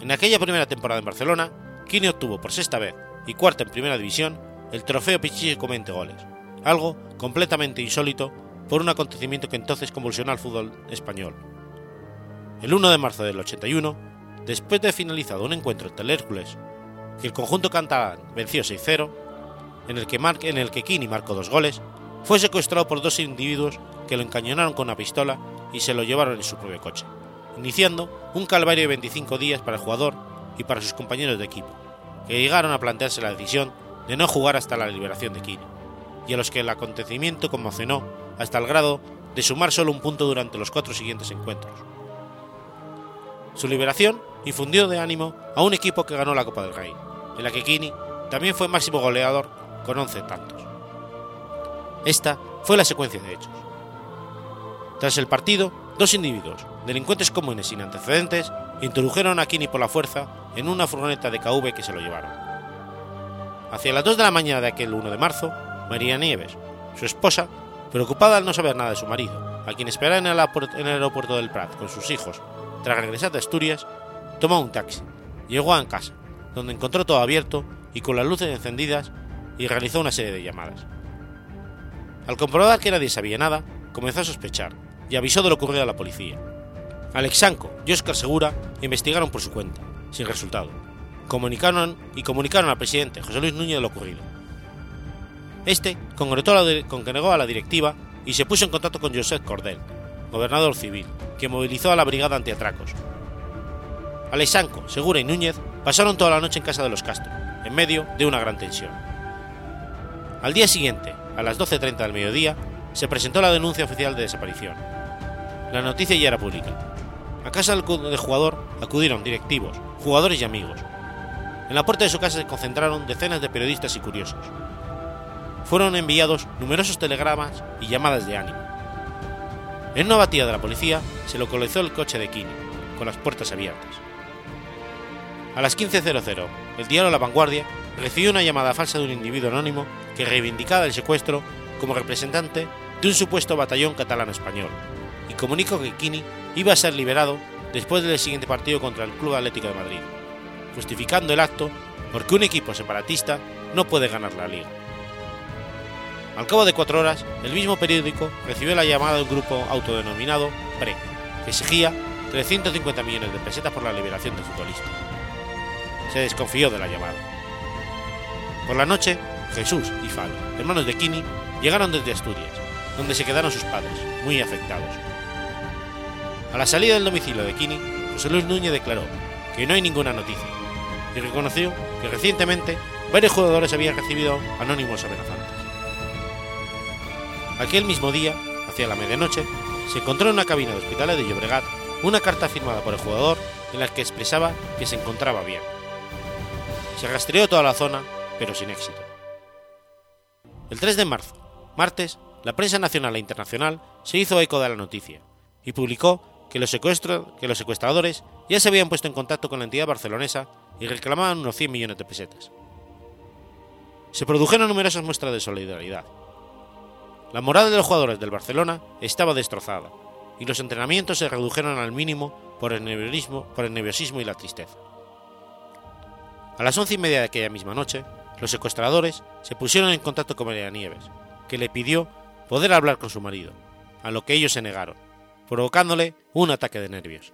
S1: En aquella primera temporada en Barcelona, Kini obtuvo por sexta vez y cuarta en primera división el trofeo Pichichi con 20 goles, algo completamente insólito por un acontecimiento que entonces convulsionó al fútbol español. El 1 de marzo del 81, después de finalizado un encuentro entre el Hércules, que el conjunto catalán venció 6-0, en el que, en el que marcó dos goles, fue secuestrado por dos individuos que lo encañonaron con una pistola y se lo llevaron en su propio coche, iniciando un calvario de 25 días para el jugador y para sus compañeros de equipo, que llegaron a plantearse la decisión de no jugar hasta la liberación de Kini, y a los que el acontecimiento conmocionó hasta el grado de sumar solo un punto durante los cuatro siguientes encuentros. Su liberación infundió de ánimo a un equipo que ganó la Copa del Rey, en la que Kini también fue máximo goleador con 11 tantos. Esta fue la secuencia de hechos. Tras el partido, dos individuos, delincuentes comunes sin antecedentes, introdujeron a Kini por la fuerza en una furgoneta de KV que se lo llevaron. Hacia las 2 de la mañana de aquel 1 de marzo, María Nieves, su esposa, preocupada al no saber nada de su marido, a quien esperaba en el, aeropuerto del Prat con sus hijos, tras regresar de Asturias, tomó un taxi, llegó a casa, donde encontró todo abierto y con las luces encendidas, y realizó una serie de llamadas. Al comprobar que nadie sabía nada, comenzó a sospechar y avisó de lo ocurrido a la policía. Alexanco y Oscar Segura investigaron por su cuenta, sin resultado. Comunicaron y comunicaron al presidente José Luis Núñez lo ocurrido. Este congregó a la directiva y se puso en contacto con Josep Cordel, gobernador civil, que movilizó a la brigada antiatracos. Alexanco, Segura y Núñez pasaron toda la noche en casa de los Castro, en medio de una gran tensión. Al día siguiente, a las 12.30 del mediodía, se presentó la denuncia oficial de desaparición. La noticia ya era pública. A casa del jugador acudieron directivos, jugadores y amigos. En la puerta de su casa se concentraron decenas de periodistas y curiosos. Fueron enviados numerosos telegramas y llamadas de ánimo. En una batida de la policía se localizó el coche de Kini, con las puertas abiertas. A las 15.00, el diario La Vanguardia recibió una llamada falsa de un individuo anónimo que reivindicaba el secuestro como representante de un supuesto batallón catalano español, y comunicó que Kini iba a ser liberado después del siguiente partido contra el Club Atlético de Madrid, justificando el acto porque un equipo separatista no puede ganar la liga. Al cabo de cuatro horas, el mismo periódico recibió la llamada de un grupo autodenominado PRE, que exigía 350 millones de pesetas por la liberación del futbolista. Se desconfió de la llamada. Por la noche, Jesús y Falo, hermanos de Kini, llegaron desde Asturias, donde se quedaron sus padres, muy afectados. A la salida del domicilio de Kini, José Luis Núñez declaró que no hay ninguna noticia y reconoció que recientemente varios jugadores habían recibido anónimos amenazantes. Aquel mismo día, hacia la medianoche, se encontró en una cabina de hospitales de Llobregat una carta firmada por el jugador en la que expresaba que se encontraba bien. Se rastreó toda la zona, pero sin éxito. El 3 de marzo, martes, la prensa nacional e internacional se hizo eco de la noticia y publicó que los, secuestradores ya se habían puesto en contacto con la entidad barcelonesa y reclamaban unos 100 millones de pesetas. Se produjeron numerosas muestras de solidaridad. La moral de los jugadores del Barcelona estaba destrozada y los entrenamientos se redujeron al mínimo por el nerviosismo, por el nerviosismo y la tristeza. A las once y media de aquella misma noche, los secuestradores se pusieron en contacto con María Nieves, que le pidió poder hablar con su marido, a lo que ellos se negaron, provocándole un ataque de nervios.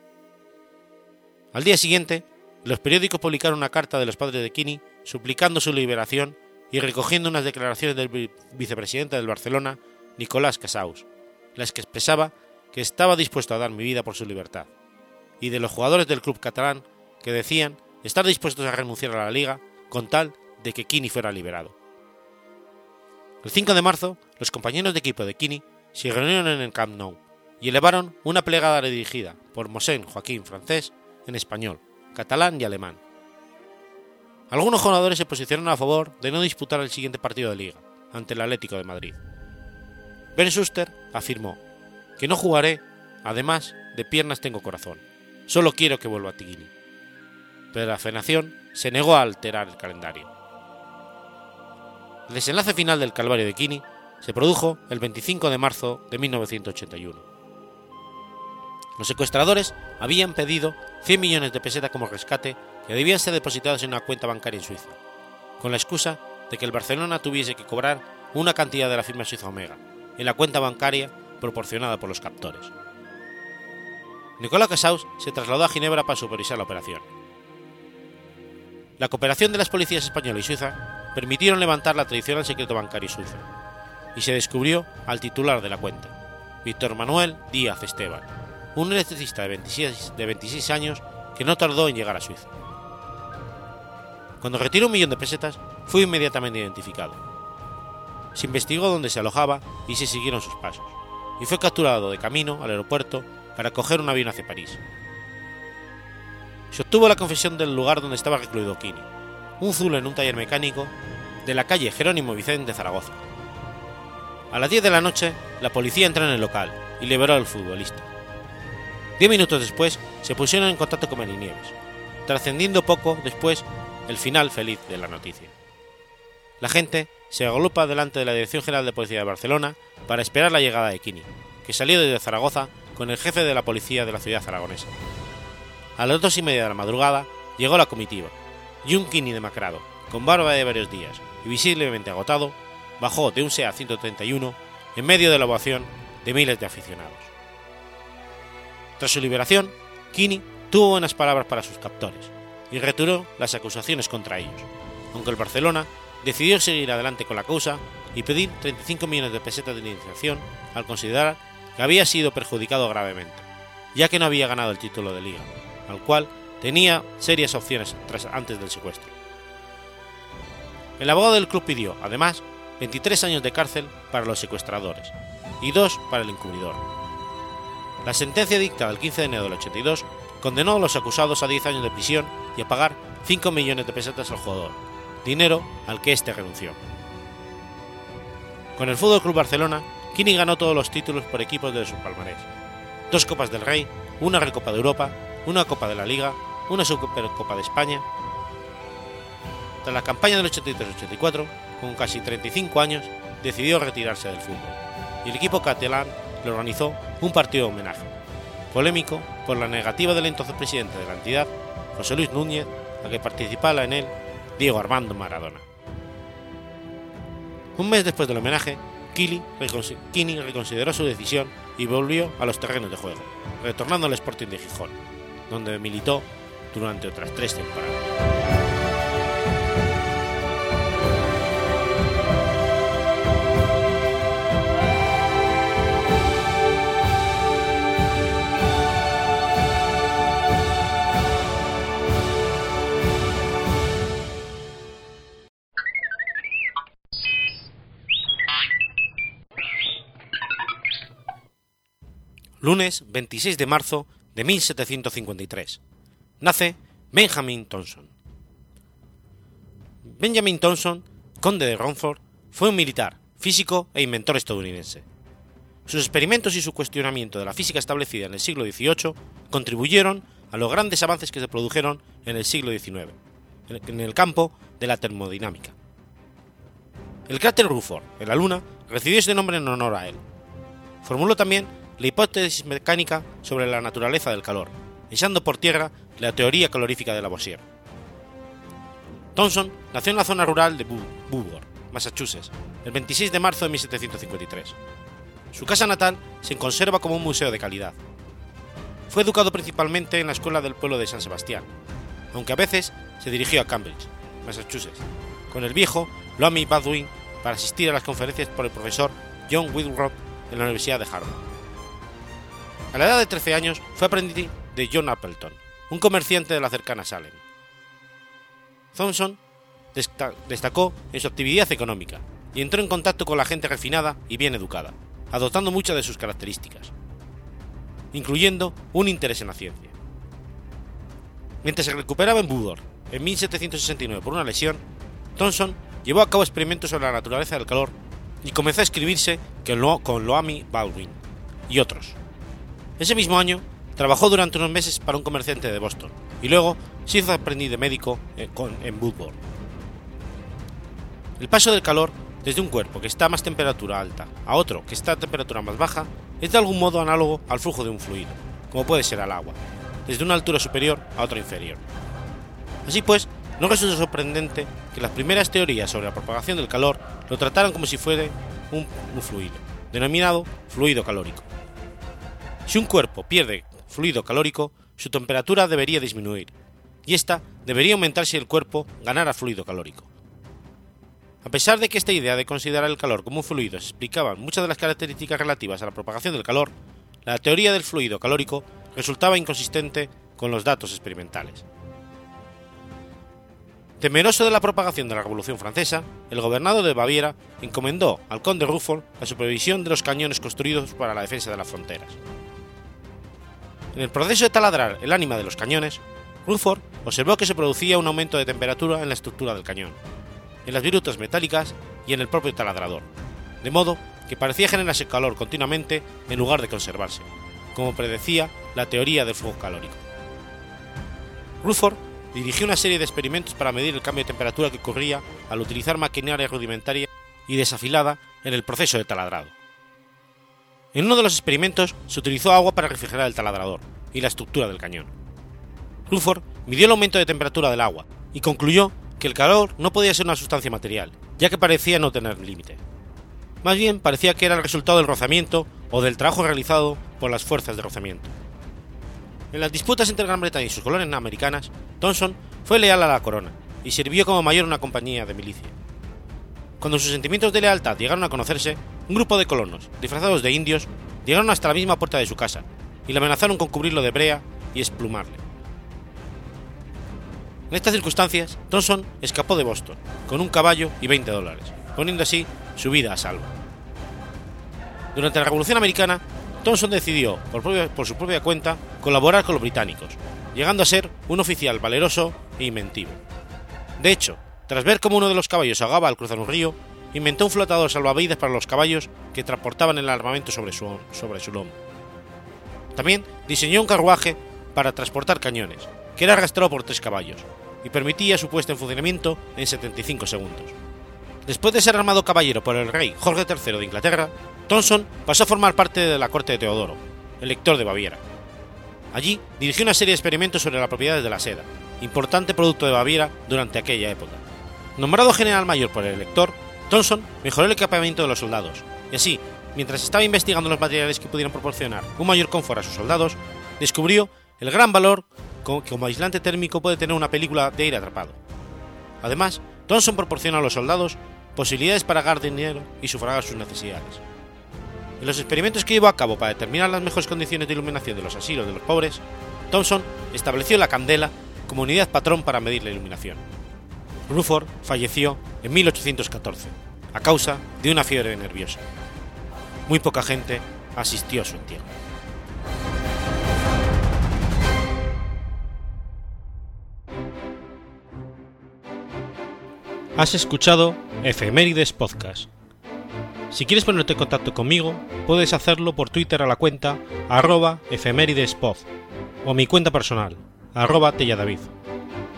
S1: Al día siguiente, los periódicos publicaron una carta de los padres de Kini suplicando su liberación y recogiendo unas declaraciones del vicepresidente del Barcelona, Nicolás Casaus, las que expresaba que estaba dispuesto a dar mi vida por su libertad, y de los jugadores del club catalán que decían estar dispuestos a renunciar a la liga con tal de que Kini fuera liberado. El 5 de marzo, los compañeros de equipo de Kini se reunieron en el Camp Nou y elevaron una plegada dirigida por Mosén Joaquín Francés en español, catalán y alemán. Algunos jugadores se posicionaron a favor de no disputar el siguiente partido de liga ante el Atlético de Madrid. Ben Schuster afirmó que no jugaré, además de piernas tengo corazón, solo quiero que vuelva a Tigini. Pero la Federación se negó a alterar el calendario. El desenlace final del Calvario de Kini se produjo el 25 de marzo de 1981. Los secuestradores habían pedido 100 millones de pesetas como rescate que debían ser depositados en una cuenta bancaria en Suiza, con la excusa de que el Barcelona tuviese que cobrar una cantidad de la firma suiza Omega en la cuenta bancaria proporcionada por los captores. Nicolas Casaus se trasladó a Ginebra para supervisar la operación. La cooperación de las policías española y suiza permitieron levantar la tradicional secreto bancario suizo, y se descubrió al titular de la cuenta, Víctor Manuel Díaz Esteban, un electricista de 26, de 26 años que no tardó en llegar a Suiza. Cuando retiró un millón de pesetas, fue inmediatamente identificado. Se investigó dónde se alojaba y se siguieron sus pasos, y fue capturado de camino al aeropuerto para coger un avión hacia París. Se obtuvo la confesión del lugar donde estaba recluido Kini, un zulo en un taller mecánico de la calle Jerónimo Vicente Zaragoza. A las 10 de la noche, la policía entró en el local y liberó al futbolista. Diez minutos después, se pusieron en contacto con Nieves, trascendiendo poco después el final feliz de la noticia. La gente se agolpa delante de la Dirección General de Policía de Barcelona para esperar la llegada de Kini, que salió desde Zaragoza con el jefe de la policía de la ciudad zaragonesa. A las dos y media de la madrugada llegó la comitiva, y un Kini demacrado, con barba de varios días y visiblemente agotado, bajó de un SEA 131 en medio de la ovación de miles de aficionados. Tras su liberación, Kini tuvo buenas palabras para sus captores y retiró las acusaciones contra ellos, aunque el Barcelona decidió seguir adelante con la causa y pedir 35 millones de pesetas de indemnización al considerar que había sido perjudicado gravemente, ya que no había ganado el título de liga, al cual tenía serias opciones tras, antes del secuestro. El abogado del club pidió, además, 23 años de cárcel para los secuestradores y dos para el encubridor. La sentencia dictada el 15 de enero del 82 condenó a los acusados a 10 años de prisión y a pagar 5 millones de pesetas al jugador, dinero al que éste renunció. Con el Fútbol Club Barcelona, Kini ganó todos los títulos por equipos de su palmarés: dos Copas del Rey, una Recopa de Europa, una Copa de la Liga, una Supercopa de España. Tras la campaña del 83-84, con casi 35 años, decidió retirarse del fútbol, y el equipo catalán le organizó un partido de homenaje, polémico por la negativa del entonces presidente de la entidad, José Luis Núñez, a que participara en él Diego Armando Maradona. Un mes después del homenaje, Kini reconsideró su decisión y volvió a los terrenos de juego, retornando al Sporting de Gijón, donde militó durante otras tres temporadas. Lunes 26 de marzo de 1753. Nace Benjamin Thompson. Benjamin Thompson, conde de Romford, fue un militar, físico e inventor estadounidense. Sus experimentos y su cuestionamiento de la física establecida en el siglo XVIII contribuyeron a los grandes avances que se produjeron en el siglo XIX, en el campo de la termodinámica. El cráter Rutherford, en la Luna, recibió este nombre en honor a él. Formuló también la hipótesis mecánica sobre la naturaleza del calor, echando por tierra la teoría calorífica de Lavoisier. Thomson nació en la zona rural de Woodward, Massachusetts, el 26 de marzo de 1753. Su casa natal se conserva como un museo de calidad. Fue educado principalmente en la escuela del pueblo de San Sebastián, aunque a veces se dirigió a Cambridge, Massachusetts, con el viejo Loamy Baldwin para asistir a las conferencias por el profesor John Winthrop en la Universidad de Harvard. A la edad de 13 años fue aprendiz de John Appleton, un comerciante de la cercana Salem. Thompson destacó en su actividad económica y entró en contacto con la gente refinada y bien educada, adoptando muchas de sus características, incluyendo un interés en la ciencia. Mientras se recuperaba en Budor en 1769 por una lesión, Thomson llevó a cabo experimentos sobre la naturaleza del calor y comenzó a escribirse con Loami Baldwin y otros. Ese mismo año, trabajó durante unos meses para un comerciante de Boston y luego se hizo aprendiz de médico en Woodward. El paso del calor desde un cuerpo que está a más temperatura alta a otro que está a temperatura más baja es de algún modo análogo al flujo de un fluido, como puede ser al agua, desde una altura superior a otra inferior. Así pues, no resulta sorprendente que las primeras teorías sobre la propagación del calor lo trataran como si fuera un fluido, denominado fluido calórico. Si un cuerpo pierde fluido calórico, su temperatura debería disminuir, y esta debería aumentar si el cuerpo ganara fluido calórico. A pesar de que esta idea de considerar el calor como un fluido explicaba muchas de las características relativas a la propagación del calor, la teoría del fluido calórico resultaba inconsistente con los datos experimentales. Temeroso de la propagación de la Revolución Francesa, el gobernador de Baviera encomendó al conde Rufford la supervisión de los cañones construidos para la defensa de las fronteras. En el proceso de taladrar el ánima de los cañones, Rutherford observó que se producía un aumento de temperatura en la estructura del cañón, en las virutas metálicas y en el propio taladrador, de modo que parecía generarse calor continuamente en lugar de conservarse, como predecía la teoría del flujo calórico. Rutherford dirigió una serie de experimentos para medir el cambio de temperatura que ocurría al utilizar maquinaria rudimentaria y desafilada en el proceso de taladrado. En uno de los experimentos se utilizó agua para refrigerar el taladrador y la estructura del cañón. Rutherford midió el aumento de temperatura del agua y concluyó que el calor no podía ser una sustancia material, ya que parecía no tener límite. Más bien parecía que era el resultado del rozamiento o del trabajo realizado por las fuerzas de rozamiento. En las disputas entre Gran Bretaña y sus colonias americanas, Thomson fue leal a la corona y sirvió como mayor en una compañía de milicia. Cuando sus sentimientos de lealtad llegaron a conocerse, un grupo de colonos, disfrazados de indios, llegaron hasta la misma puerta de su casa y le amenazaron con cubrirlo de brea y esplumarle. En estas circunstancias, Thompson escapó de Boston con un caballo y 20 dólares, poniendo así su vida a salvo. Durante la Revolución Americana, Thompson decidió, por, por, su propia cuenta, colaborar con los británicos, llegando a ser un oficial valeroso e inventivo. De hecho, tras ver cómo uno de los caballos ahogaba al cruzar un río, inventó un flotador salvavidas para los caballos que transportaban el armamento sobre su, sobre su lomo. También diseñó un carruaje para transportar cañones, que era arrastrado por tres caballos, y permitía su puesta en funcionamiento en 75 segundos. Después de ser armado caballero por el rey Jorge III de Inglaterra, Thomson pasó a formar parte de la corte de Teodoro, elector de Baviera. Allí dirigió una serie de experimentos sobre las propiedades de la seda, importante producto de Baviera durante aquella época. Nombrado general mayor por el elector, Thomson mejoró el equipamiento de los soldados, y así, mientras estaba investigando los materiales que pudieran proporcionar un mayor confort a sus soldados, descubrió el gran valor que como aislante térmico puede tener una película de aire atrapado. Además, Thomson proporciona a los soldados posibilidades para ganar dinero y sufragar sus necesidades. En los experimentos que llevó a cabo para determinar las mejores condiciones de iluminación de los asilos de los pobres, Thomson estableció la candela como unidad patrón para medir la iluminación. Rutherford falleció en 1814, a causa de una fiebre nerviosa. Muy poca gente asistió a su entierro. Has escuchado Efemérides Podcast. Si quieres ponerte en contacto conmigo, puedes hacerlo por Twitter a la cuenta arroba efemeridespod o mi cuenta personal, arroba telladavid,